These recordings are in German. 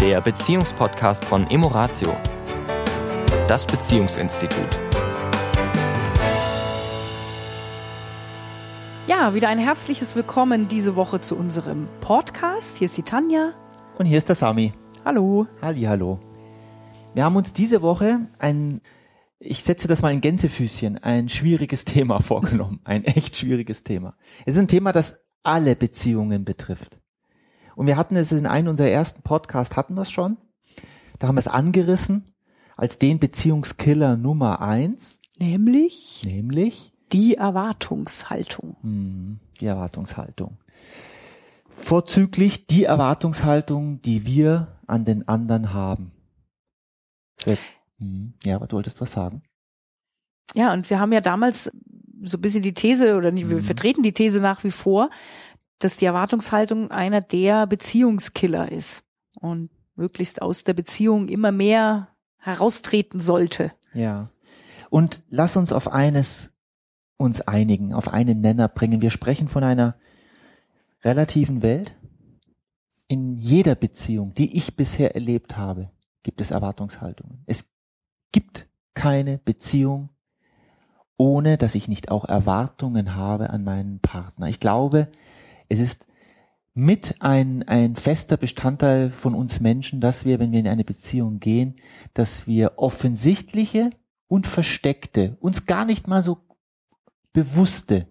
der Beziehungspodcast von Emoratio, das Beziehungsinstitut. Ja, wieder ein herzliches Willkommen diese Woche zu unserem Podcast. Hier ist die Tanja. Und hier ist der Sami. Hallo. Halli, hallo. Wir haben uns diese Woche ein, ich setze das mal in Gänsefüßchen, ein schwieriges Thema vorgenommen. Ein echt schwieriges Thema. Es ist ein Thema, das alle Beziehungen betrifft. Und wir hatten es in einem unserer ersten Podcasts, hatten wir es schon. Da haben wir es angerissen als den Beziehungskiller Nummer eins. Nämlich Nämlich die Erwartungshaltung. hm, die Erwartungshaltung. Vorzüglich die Erwartungshaltung, die wir an den anderen haben. Sehr- hm, Ja, aber du wolltest was sagen? Ja, und wir haben ja damals so ein bisschen die These, oder nicht, wir Mhm. vertreten die These nach wie vor, dass die Erwartungshaltung einer der Beziehungskiller ist und möglichst aus der Beziehung immer mehr heraustreten sollte. Ja. Und lass uns auf eines uns einigen, auf einen Nenner bringen. Wir sprechen von einer relativen Welt. In jeder Beziehung, die ich bisher erlebt habe, gibt es Erwartungshaltungen. Es gibt keine Beziehung, ohne dass ich nicht auch Erwartungen habe an meinen Partner. Ich glaube, es ist mit ein, ein fester Bestandteil von uns Menschen, dass wir, wenn wir in eine Beziehung gehen, dass wir offensichtliche und versteckte, uns gar nicht mal so bewusste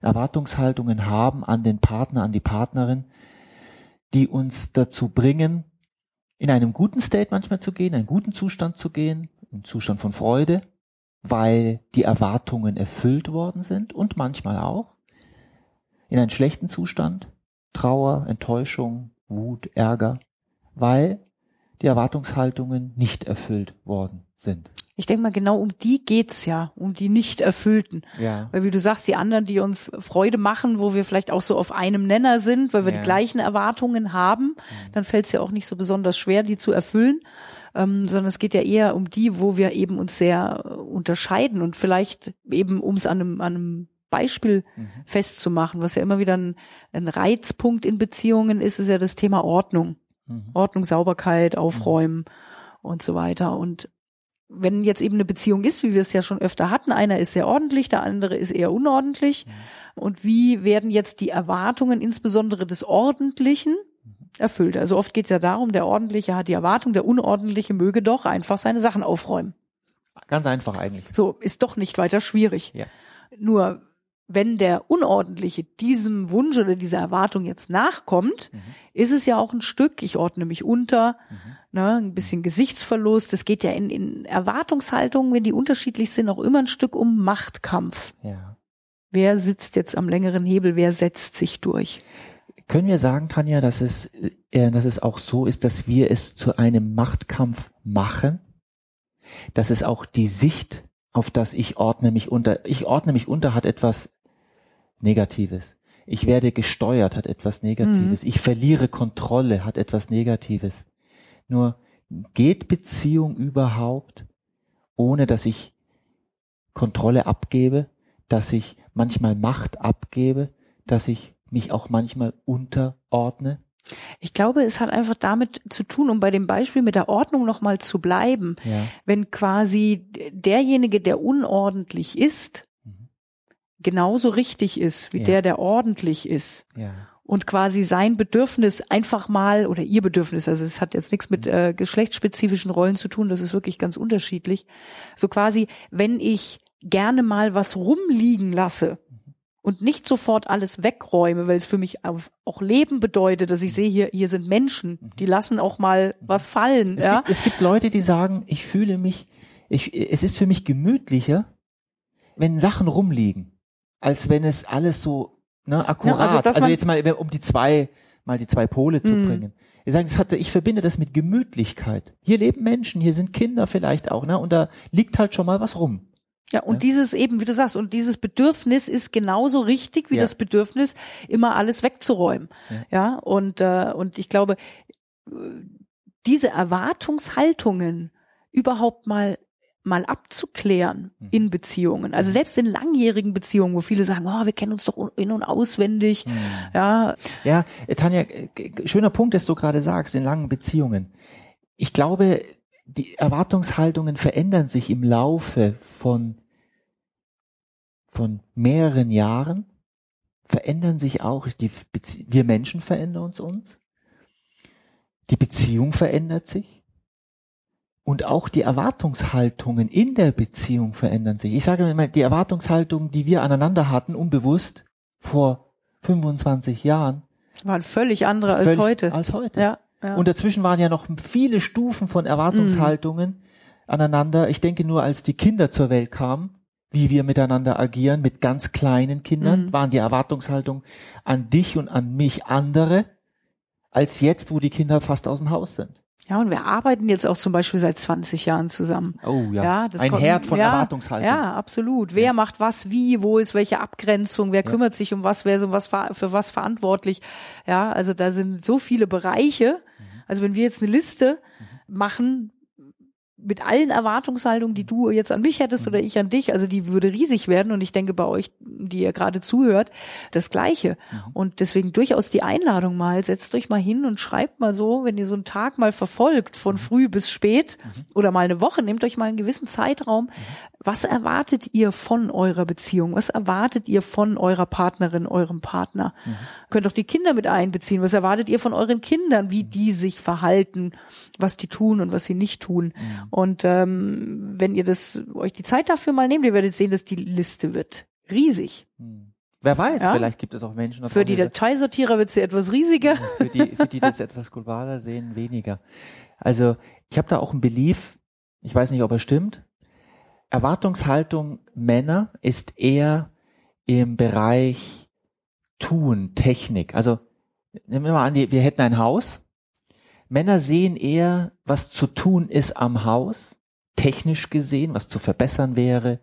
Erwartungshaltungen haben an den Partner, an die Partnerin, die uns dazu bringen, in einem guten State manchmal zu gehen, in einen guten Zustand zu gehen, einen Zustand von Freude, weil die Erwartungen erfüllt worden sind und manchmal auch in einen schlechten Zustand, Trauer, Enttäuschung, Wut, Ärger, weil die Erwartungshaltungen nicht erfüllt worden sind. Ich denke mal, genau um die geht's ja, um die nicht erfüllten. Ja. Weil wie du sagst, die anderen, die uns Freude machen, wo wir vielleicht auch so auf einem Nenner sind, weil wir Ja. die gleichen Erwartungen haben, dann fällt es ja auch nicht so besonders schwer, die zu erfüllen. Ähm, sondern es geht ja eher um die, wo wir eben uns sehr äh, unterscheiden und vielleicht eben, um es an einem, an einem Beispiel festzumachen, was ja immer wieder ein, ein Reizpunkt in Beziehungen ist, ist ja das Thema Ordnung. Mhm. Ordnung, Sauberkeit, Aufräumen und so weiter. Und wenn jetzt eben eine Beziehung ist, wie wir es ja schon öfter hatten, einer ist sehr ordentlich, der andere ist eher unordentlich. Und wie werden jetzt die Erwartungen insbesondere des Ordentlichen erfüllt? Also oft geht es ja darum, der Ordentliche hat die Erwartung, der Unordentliche möge doch einfach seine Sachen aufräumen. Ganz einfach eigentlich. So, ist doch nicht weiter schwierig. Ja. Nur wenn der Unordentliche diesem Wunsch oder dieser Erwartung jetzt nachkommt, ist es ja auch ein Stück, ich ordne mich unter, ne, ein bisschen Gesichtsverlust. Es geht ja in, in Erwartungshaltungen, wenn die unterschiedlich sind, auch immer ein Stück um Machtkampf. Ja. Wer sitzt jetzt am längeren Hebel, wer setzt sich durch? Können wir sagen, Tanja, dass es, äh, dass es auch so ist, dass wir es zu einem Machtkampf machen? Dass es auch die Sicht auf das ich ordne mich unter, ich ordne mich unter hat etwas Negatives. Ich werde gesteuert hat etwas Negatives. Ich verliere Kontrolle hat etwas Negatives. Nur geht Beziehung überhaupt, ohne dass ich Kontrolle abgebe, dass ich manchmal Macht abgebe, dass ich mich auch manchmal unterordne? Ich glaube, es hat einfach damit zu tun, um bei dem Beispiel mit der Ordnung nochmal zu bleiben. Ja. wenn quasi derjenige, der unordentlich ist, genauso richtig ist wie Ja. der, der ordentlich ist. Ja. Und quasi sein Bedürfnis einfach mal, oder ihr Bedürfnis, also es hat jetzt nichts mit äh, geschlechtsspezifischen Rollen zu tun, das ist wirklich ganz unterschiedlich. So quasi, wenn ich gerne mal was rumliegen lasse und nicht sofort alles wegräume, weil es für mich auch Leben bedeutet, dass ich sehe, hier, hier sind Menschen, die lassen auch mal was fallen. Es, ja? gibt, es gibt Leute, die sagen, ich fühle mich, ich, es ist für mich gemütlicher, wenn Sachen rumliegen, als wenn es alles so ne, akkurat. Ja, also, also jetzt mal, um die zwei, mal die zwei Pole zu Mhm. bringen. Wir sagen, das hat, ich verbinde das mit Gemütlichkeit. Hier leben Menschen, hier sind Kinder vielleicht auch, ne? Und da liegt halt schon mal was rum. Ja, und dieses eben, wie du sagst, und dieses Bedürfnis ist genauso richtig wie Ja. das Bedürfnis, immer alles wegzuräumen. Ja. Ja, und, äh, und ich glaube, diese Erwartungshaltungen überhaupt mal mal abzuklären in Beziehungen. Also selbst in langjährigen Beziehungen, wo viele sagen, oh, wir kennen uns doch in- und auswendig. Ja, Ja, äh, Tanja, äh, schöner Punkt, dass du gerade sagst, in langen Beziehungen. Ich glaube, die Erwartungshaltungen verändern sich im Laufe von, von mehreren Jahren, verändern sich auch, die Bezie wir Menschen verändern uns uns, die Beziehung verändert sich und auch die Erwartungshaltungen in der Beziehung verändern sich. Ich sage immer, die Erwartungshaltungen, die wir aneinander hatten, unbewusst vor 25 Jahren, waren völlig andere als völlig heute. Als heute. Ja, ja. Und dazwischen waren ja noch viele Stufen von Erwartungshaltungen aneinander. Ich denke nur, als die Kinder zur Welt kamen, wie wir miteinander agieren, mit ganz kleinen Kindern, Mhm. waren die Erwartungshaltungen an dich und an mich andere, als jetzt, wo die Kinder fast aus dem Haus sind. Ja, und wir arbeiten jetzt auch zum Beispiel seit 20 Jahren zusammen. Oh ja, Ja, das ein kommt- Herd von ja, Erwartungshaltung. Ja, absolut. Wer macht was wie, wo ist welche Abgrenzung, wer kümmert sich um was, wer ist um was für was verantwortlich. Ja, also da sind so viele Bereiche. Mhm. Also wenn wir jetzt eine Liste machen mit allen Erwartungshaltungen, die du jetzt an mich hättest Mhm. oder ich an dich, also die würde riesig werden und ich denke bei euch, die ihr gerade zuhört, das Gleiche. Mhm. Und deswegen durchaus die Einladung mal, setzt euch mal hin und schreibt mal so, wenn ihr so einen Tag mal verfolgt, Mhm. von früh bis spät oder mal eine Woche, nehmt euch mal einen gewissen Zeitraum. Was erwartet ihr von eurer Beziehung? Was erwartet ihr von eurer Partnerin, eurem Partner? Könnt auch die Kinder mit einbeziehen. Was erwartet ihr von euren Kindern, wie die sich verhalten, was die tun und was sie nicht tun? Und ähm, wenn ihr das euch die Zeit dafür mal nehmt, ihr werdet sehen, dass die Liste wird riesig. Hm. Wer weiß, Ja. vielleicht gibt es auch Menschen, Für die Dateisortierer wird sie etwas riesiger. für die, für die das etwas globaler sehen, weniger. Also ich habe da auch ein Belief, ich weiß nicht, ob er stimmt. Erwartungshaltung Männer ist eher im Bereich Tun, Technik. Also nehmen wir mal an, wir hätten ein Haus. Männer sehen eher, was zu tun ist am Haus, technisch gesehen, was zu verbessern wäre.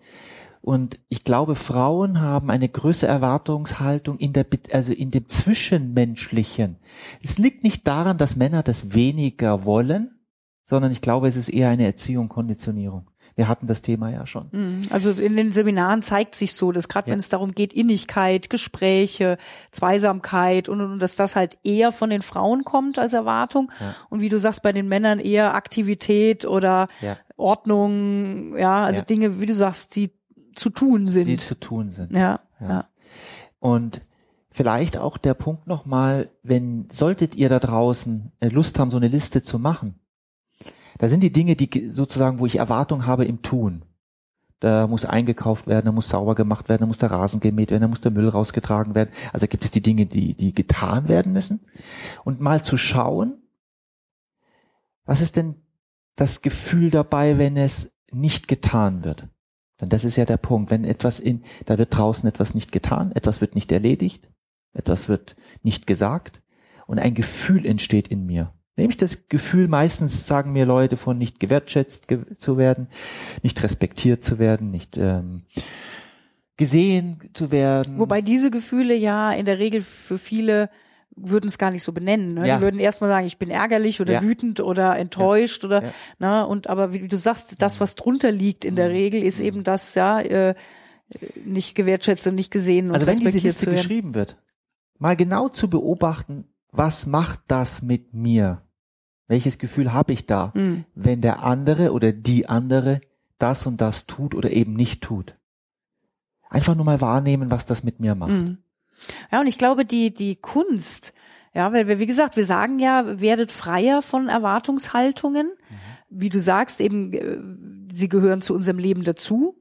Und ich glaube, Frauen haben eine größere Erwartungshaltung in der, also in dem Zwischenmenschlichen. Es liegt nicht daran, dass Männer das weniger wollen, sondern ich glaube, es ist eher eine Erziehung, Konditionierung. Wir hatten das Thema ja schon. Mhm. Also in den Seminaren zeigt sich so, dass gerade Ja. wenn es darum geht, Innigkeit, Gespräche, Zweisamkeit und, und dass das halt eher von den Frauen kommt als Erwartung Ja. und wie du sagst, bei den Männern eher Aktivität oder Ja. Ordnung, ja, also. Dinge, wie du sagst, die zu tun sind. zu tun sind. ja, Ja. ja. Und vielleicht auch der Punkt nochmal, wenn, solltet ihr da draußen äh, Lust haben, so eine Liste zu machen. Da sind die Dinge, die ge- sozusagen, wo ich Erwartung habe im Tun. Da muss eingekauft werden, da muss sauber gemacht werden, da muss der Rasen gemäht werden, da muss der Müll rausgetragen werden. Also gibt es die Dinge, die, die getan werden müssen. Und mal zu schauen, was ist denn das Gefühl dabei, wenn es nicht getan wird? Denn das ist ja der Punkt. Wenn etwas in, da wird draußen etwas nicht getan, etwas wird nicht erledigt, etwas wird nicht gesagt und ein Gefühl entsteht in mir. Nämlich das Gefühl, meistens sagen mir Leute von nicht gewertschätzt ge zu werden, nicht respektiert zu werden, nicht ähm, gesehen zu werden. Wobei diese Gefühle ja in der Regel für viele würden es gar nicht so benennen. Ne? Ja. Die würden erstmal sagen, ich bin ärgerlich oder Ja. wütend oder enttäuscht oder Ja. ne und aber wie du sagst, das was drunter liegt in Mhm. der Regel ist eben das ja äh, nicht gewertschätzt und nicht gesehen und also wenn diese Liste geschrieben wird, mal genau zu beobachten, was macht das mit mir? Welches Gefühl habe ich da, Hm. wenn der andere oder die andere das und das tut oder eben nicht tut? Einfach nur mal wahrnehmen, was das mit mir macht. Mhm. Ja, und ich glaube, die, die Kunst, ja, weil wir, wie gesagt, wir sagen ja, werdet freier von Erwartungshaltungen. Wie du sagst, eben, äh, sie gehören zu unserem Leben dazu.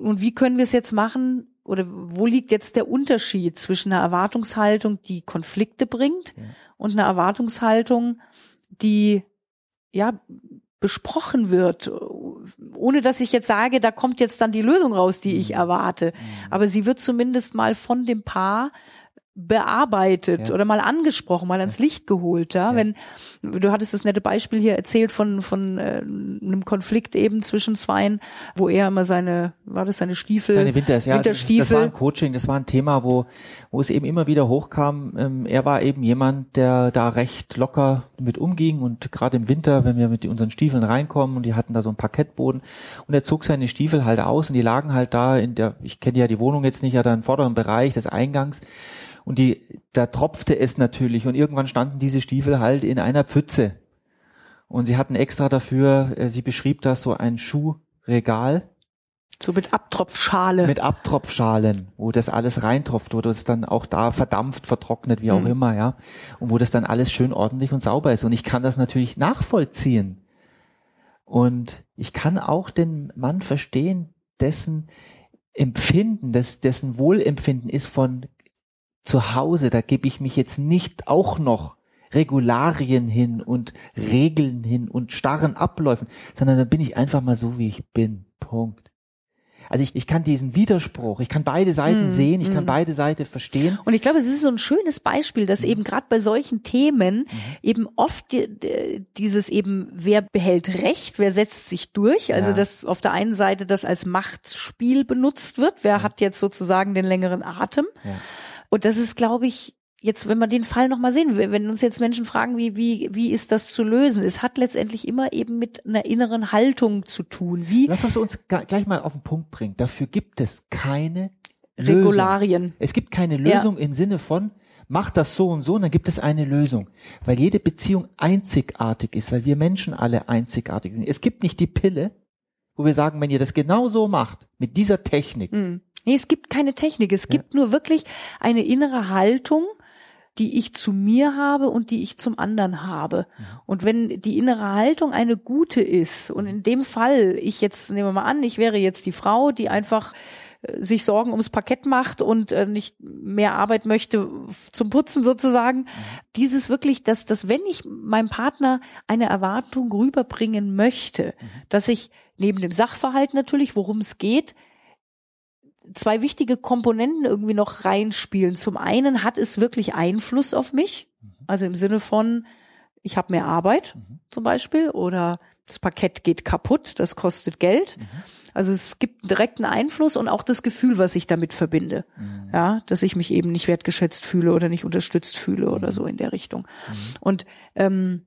Und wie können wir es jetzt machen? Oder wo liegt jetzt der Unterschied zwischen einer Erwartungshaltung, die Konflikte bringt Ja. und einer Erwartungshaltung, die, ja, besprochen wird, ohne dass ich jetzt sage, da kommt jetzt dann die Lösung raus, die ich erwarte. Aber sie wird zumindest mal von dem Paar bearbeitet Ja. oder mal angesprochen, mal ans Licht geholt, ja? Ja. Wenn du hattest das nette Beispiel hier erzählt von von äh, einem Konflikt eben zwischen Zweien, wo er immer seine war das seine Stiefel Seine Winters, ja. Winterstiefel Das war ein Coaching, das war ein Thema, wo, wo es eben immer wieder hochkam. Ähm, er war eben jemand, der da recht locker mit umging und gerade im Winter, wenn wir mit unseren Stiefeln reinkommen und die hatten da so einen Parkettboden und er zog seine Stiefel halt aus und die lagen halt da in der, ich kenne ja die Wohnung jetzt nicht, ja da im vorderen Bereich des Eingangs und die, da tropfte es natürlich und irgendwann standen diese Stiefel halt in einer Pfütze und sie hatten extra dafür, äh, sie beschrieb das so ein Schuhregal so mit Abtropfschale. mit Abtropfschalen, wo das alles reintropft, wo das dann auch da verdampft, vertrocknet, wie auch Mhm. immer, ja. Und wo das dann alles schön ordentlich und sauber ist. Und ich kann das natürlich nachvollziehen. Und ich kann auch den Mann verstehen, dessen Empfinden, des, dessen Wohlempfinden ist von zu Hause, da gebe ich mich jetzt nicht auch noch Regularien hin und Regeln hin und starren Abläufen, sondern da bin ich einfach mal so, wie ich bin. Punkt. Also ich, ich kann diesen Widerspruch, ich kann beide Seiten Mm, sehen, ich kann mm. beide Seiten verstehen. Und ich glaube, es ist so ein schönes Beispiel, dass Mhm. eben gerade bei solchen Themen eben oft die, die, dieses eben, wer behält Recht, wer setzt sich durch, also Ja. dass auf der einen Seite das als Machtspiel benutzt wird, wer hat jetzt sozusagen den längeren Atem. Ja. Und das ist, glaube ich, jetzt, wenn wir den Fall nochmal sehen, wenn uns jetzt Menschen fragen, wie, wie, wie ist das zu lösen? Es hat letztendlich immer eben mit einer inneren Haltung zu tun. Wie Lass uns uns gleich mal auf den Punkt bringen. Dafür gibt es keine Lösung. Regularien. Es gibt keine Lösung im Sinne von, mach das so und so, und dann gibt es eine Lösung. Weil jede Beziehung einzigartig ist, weil wir Menschen alle einzigartig sind. Es gibt nicht die Pille, wo wir sagen, wenn ihr das genau so macht, mit dieser Technik, Hm. Nee, es gibt keine Technik. Es gibt nur wirklich eine innere Haltung, die ich zu mir habe und die ich zum anderen habe. Und wenn die innere Haltung eine gute ist, und in dem Fall, ich jetzt, nehmen wir mal an, ich wäre jetzt die Frau, die einfach äh, sich Sorgen ums Parkett macht und äh, nicht mehr Arbeit möchte zum Putzen sozusagen. Dieses wirklich, dass, dass wenn ich meinem Partner eine Erwartung rüberbringen möchte, dass ich neben dem Sachverhalt natürlich, worum es geht, zwei wichtige Komponenten irgendwie noch reinspielen. Zum einen hat es wirklich Einfluss auf mich, also im Sinne von, ich habe mehr Arbeit zum Beispiel oder das Parkett geht kaputt, das kostet Geld. Also es gibt einen direkten Einfluss und auch das Gefühl, was ich damit verbinde. Ja, dass ich mich eben nicht wertgeschätzt fühle oder nicht unterstützt fühle oder so in der Richtung. Und ähm,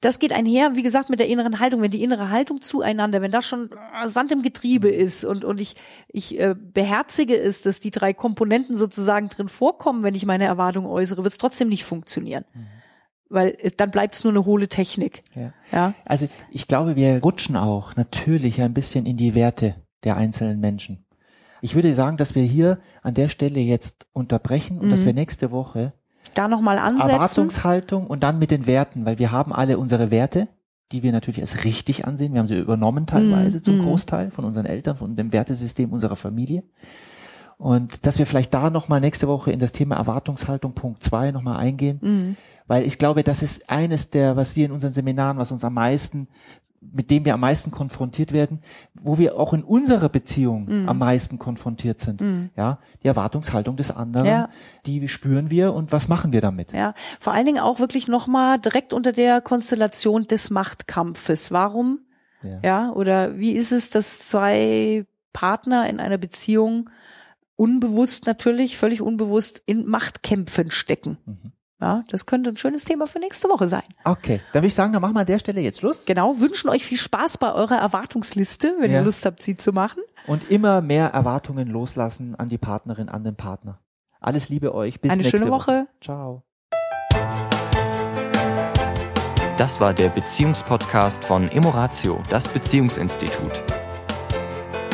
das geht einher, wie gesagt, mit der inneren Haltung. Wenn die innere Haltung zueinander, wenn das schon äh, Sand im Getriebe ist und, und ich, ich äh, beherzige es, dass die drei Komponenten sozusagen drin vorkommen, wenn ich meine Erwartung äußere, wird es trotzdem nicht funktionieren. Weil es, dann bleibt es nur eine hohle Technik. Ja. Ja. Also ich glaube, wir rutschen auch natürlich ein bisschen in die Werte der einzelnen Menschen. Ich würde sagen, dass wir hier an der Stelle jetzt unterbrechen und dass wir nächste Woche Da nochmal ansetzen. Erwartungshaltung und dann mit den Werten, weil wir haben alle unsere Werte, die wir natürlich als richtig ansehen. Wir haben sie übernommen teilweise Mm, zum mm. Großteil von unseren Eltern, von dem Wertesystem unserer Familie. Und dass wir vielleicht da nochmal nächste Woche in das Thema Erwartungshaltung Punkt zwei nochmal eingehen, Mhm. weil ich glaube, das ist eines der, was wir in unseren Seminaren, was uns am meisten, mit dem wir am meisten konfrontiert werden, wo wir auch in unserer Beziehung Mhm. am meisten konfrontiert sind. Ja, die Erwartungshaltung des anderen, Ja. die spüren wir und was machen wir damit? Ja, vor allen Dingen auch wirklich nochmal direkt unter der Konstellation des Machtkampfes. Warum? Ja. Ja, oder wie ist es, dass zwei Partner in einer Beziehung unbewusst natürlich, völlig unbewusst in Machtkämpfen stecken? Mhm. Ja, das könnte ein schönes Thema für nächste Woche sein. Okay, dann würde ich sagen, dann machen wir an der Stelle jetzt Schluss. Genau, wünschen euch viel Spaß bei eurer Erwartungsliste, wenn Ja. ihr Lust habt, sie zu machen. Und immer mehr Erwartungen loslassen an die Partnerin, an den Partner. Alles Liebe euch. Bis Eine nächste schöne Woche. Ciao. Das war der Beziehungspodcast von Emoratio, das Beziehungsinstitut.